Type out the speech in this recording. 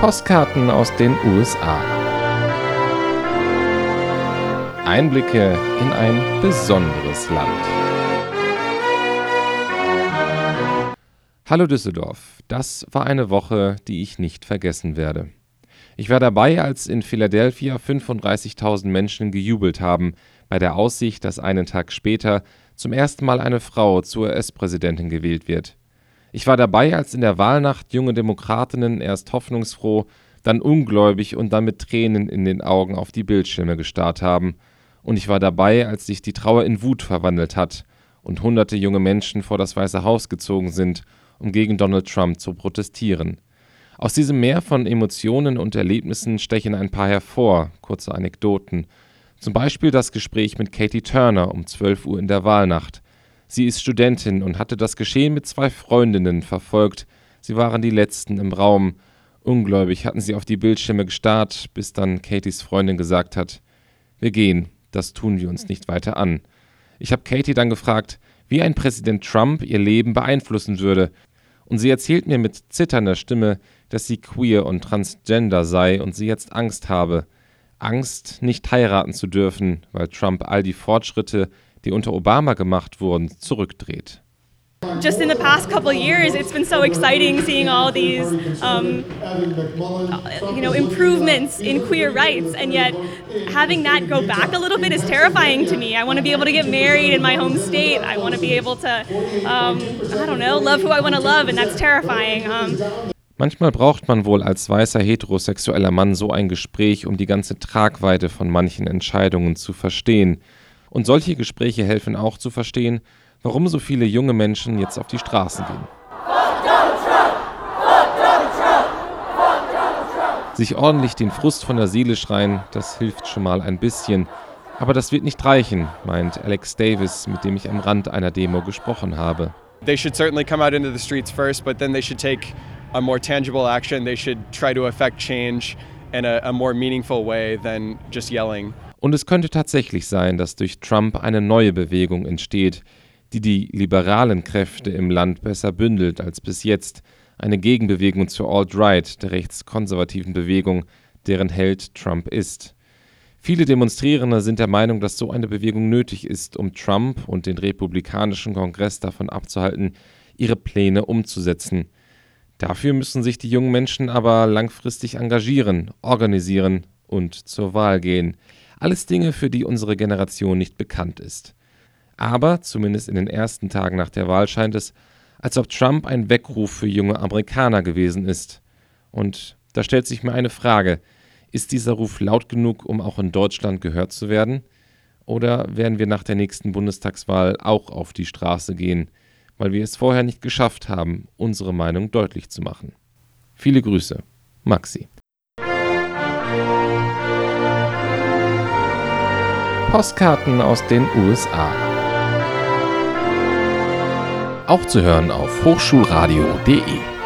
Postkarten aus den USA. Einblicke in ein besonderes Land. Hallo Düsseldorf, das war eine Woche, die ich nicht vergessen werde. Ich war dabei, als in Philadelphia 35.000 Menschen gejubelt haben, bei der Aussicht, dass einen Tag später zum ersten Mal eine Frau zur US-Präsidentin gewählt wird. Ich war dabei, als in der Wahlnacht junge Demokratinnen erst hoffnungsfroh, dann ungläubig und dann mit Tränen in den Augen auf die Bildschirme gestarrt haben. Und ich war dabei, als sich die Trauer in Wut verwandelt hat und hunderte junge Menschen vor das Weiße Haus gezogen sind, um gegen Donald Trump zu protestieren. Aus diesem Meer von Emotionen und Erlebnissen stechen ein paar hervor, kurze Anekdoten. Zum Beispiel das Gespräch mit Katie Turner um 12 Uhr in der Wahlnacht. Sie ist Studentin und hatte das Geschehen mit zwei Freundinnen verfolgt. Sie waren die letzten im Raum. Ungläubig hatten sie auf die Bildschirme gestarrt, bis dann Katies Freundin gesagt hat: Wir gehen, das tun wir uns nicht weiter an. Ich habe Katie dann gefragt, wie ein Präsident Trump ihr Leben beeinflussen würde, und sie erzählt mir mit zitternder Stimme, dass sie queer und transgender sei und sie jetzt Angst habe. Angst, nicht heiraten zu dürfen, weil Trump all die Fortschritte, die unter Obama gemacht wurden, zurückdreht. just in the past couple of years, it's been so exciting seeing all these, um, you know, improvements in queer rights, and yet having that go back a little bit is terrifying to me. I want to be able to get married in my home state. I want to be able to, um, I don't know, love who I want to love, and that's terrifying. Um, Manchmal braucht man wohl als weißer heterosexueller Mann so ein Gespräch, um die ganze Tragweite von manchen Entscheidungen zu verstehen. Und solche Gespräche helfen auch zu verstehen, warum so viele junge Menschen jetzt auf die Straßen gehen. Sich ordentlich den Frust von der Seele schreien, das hilft schon mal ein bisschen. Aber das wird nicht reichen, meint Alex Davis, mit dem ich am Rand einer Demo gesprochen habe. They should certainly come out into the streets first, but then they should take a more tangible action. They should try to affect change in a, a more meaningful way than just yelling. Und es könnte tatsächlich sein, dass durch Trump eine neue Bewegung entsteht, die die liberalen Kräfte im Land besser bündelt als bis jetzt, eine Gegenbewegung zur Alt-Right, der rechtskonservativen Bewegung, deren Held Trump ist. Viele Demonstrierende sind der Meinung, dass so eine Bewegung nötig ist, um Trump und den republikanischen Kongress davon abzuhalten, ihre Pläne umzusetzen. Dafür müssen sich die jungen Menschen aber langfristig engagieren, organisieren und zur Wahl gehen. Alles Dinge, für die unsere Generation nicht bekannt ist. Aber, zumindest in den ersten Tagen nach der Wahl, scheint es, als ob Trump ein Weckruf für junge Amerikaner gewesen ist. Und da stellt sich mir eine Frage. Ist dieser Ruf laut genug, um auch in Deutschland gehört zu werden? Oder werden wir nach der nächsten Bundestagswahl auch auf die Straße gehen, weil wir es vorher nicht geschafft haben, unsere Meinung deutlich zu machen? Viele Grüße, Maxi. Postkarten aus den USA. Auch zu hören auf hochschulradio.de.